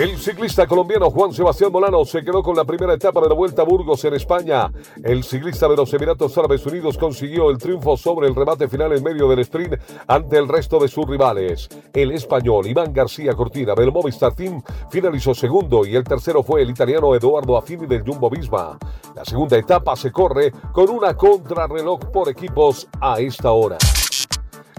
El ciclista colombiano Juan Sebastián Molano se quedó con la primera etapa de la Vuelta a Burgos en España. El ciclista de los Emiratos Árabes Unidos consiguió el triunfo sobre el remate final en medio del sprint ante el resto de sus rivales. El español Iván García Cortina del Movistar Team finalizó segundo y el tercero fue el italiano Eduardo Affini del Jumbo Visma. La segunda etapa se corre con una contrarreloj por equipos a esta hora.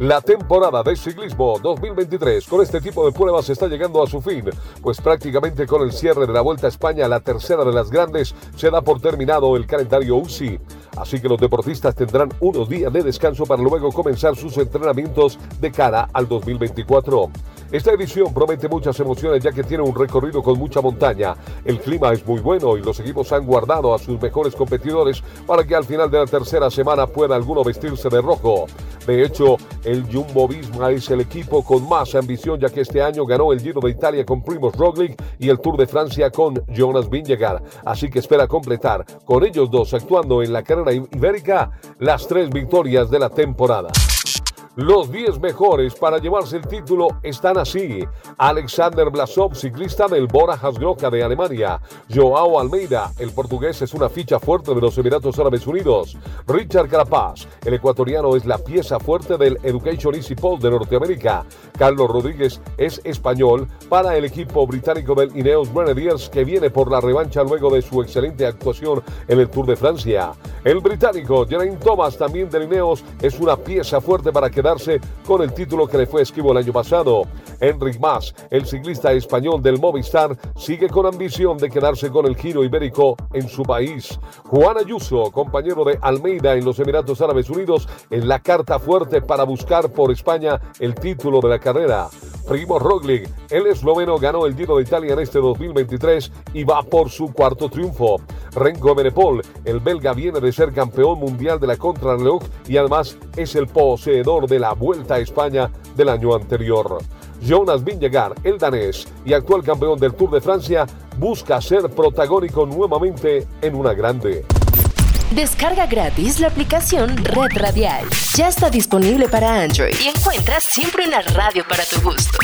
La temporada de ciclismo 2023 con este tipo de pruebas está llegando a su fin, pues prácticamente con el cierre de la Vuelta a España, la tercera de las grandes, se da por terminado el calendario UCI. Así que los deportistas tendrán unos días de descanso para luego comenzar sus entrenamientos de cara al 2024. Esta edición promete muchas emociones ya que tiene un recorrido con mucha montaña. El clima es muy bueno y los equipos han guardado a sus mejores competidores para que al final de la tercera semana pueda alguno vestirse de rojo. De hecho, el Jumbo Visma es el equipo con más ambición ya que este año ganó el Giro de Italia con Primoz Roglic y el Tour de Francia con Jonas Vingegaard. Así que espera completar con ellos dos actuando en la carrera ibérica las tres victorias de la temporada. Los 10 mejores para llevarse el título están así. Alexander Blasov, ciclista del Bora Hansgrohe de Alemania. Joao Almeida, el portugués, es una ficha fuerte de los Emiratos Árabes Unidos. Richard Carapaz, el ecuatoriano, es la pieza fuerte del Education Easy Pole de Norteamérica. Carlos Rodríguez es español para el equipo británico del Ineos Grenadiers que viene por la revancha luego de su excelente actuación en el Tour de Francia. El británico Geraint Thomas, también del Ineos, es una pieza fuerte para quedar con el título que le fue esquivo el año pasado. Enric Mas, el ciclista español del Movistar, sigue con ambición de quedarse con el giro ibérico en su país. Juan Ayuso, compañero de Almeida en los Emiratos Árabes Unidos, en la carta fuerte para buscar por España el título de la carrera. Primo Roglic, el esloveno, ganó el Giro de Italia en este 2023 y va por su cuarto triunfo. Renko Benepol, el belga, viene de ser campeón mundial de la contrarreloj y además es el poseedor de la Vuelta a España del año anterior. Jonas Vingegaard, el danés y actual campeón del Tour de Francia, busca ser protagónico nuevamente en una grande. Descarga gratis la aplicación Red Radial. Ya está disponible para Android y encuentras siempre una radio para tu gusto.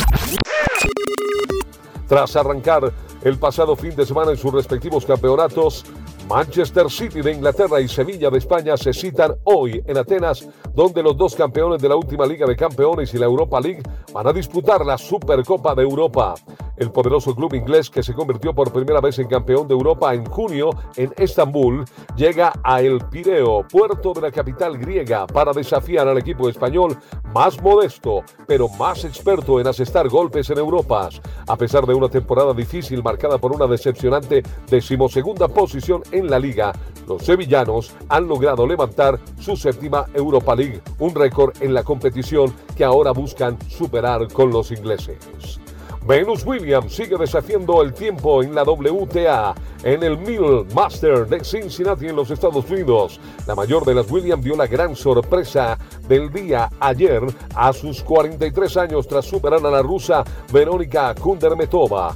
Tras arrancar el pasado fin de semana en sus respectivos campeonatos, Manchester City de Inglaterra y Sevilla de España se citan hoy en Atenas, donde los dos campeones de la última Liga de Campeones y la Europa League van a disputar la Supercopa de Europa. El poderoso club inglés que se convirtió por primera vez en campeón de Europa en junio en Estambul llega a El Pireo, puerto de la capital griega, para desafiar al equipo español más modesto, pero más experto en asestar golpes en Europa. A pesar de una temporada difícil marcada por una decepcionante decimosegunda posición en la liga, los sevillanos han logrado levantar su séptima Europa League, un récord en la competición que ahora buscan superar con los ingleses. Venus Williams sigue desafiando el tiempo en la WTA en el Mill Master de Cincinnati en los Estados Unidos. La mayor de las Williams dio la gran sorpresa del día ayer a sus 43 años tras superar a la rusa Verónica Kundermetova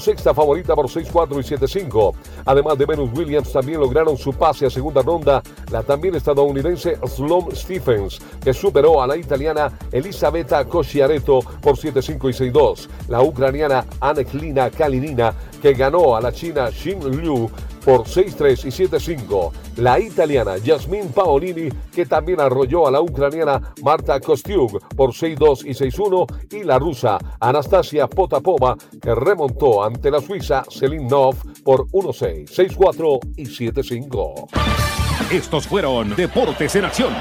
sexta favorita por 6-4 y 7-5. Además de Venus Williams, también lograron su pase a segunda ronda la también estadounidense Sloan Stephens, que superó a la italiana Elisabetta Cosciaretto por 7-5 y 6-2. La ucraniana Aneklina Kalinina, que ganó a la china Xin Liu por 6-3 y 7-5. La italiana Jasmine Paolini, que también arrolló a la ucraniana Marta Kostiuk por 6-2 y 6-1. Y la rusa Anastasia Potapova, que remontó ante la suiza Celine Nov por 1-6, 6-4 y 7-5. Estos fueron Deportes en Acción.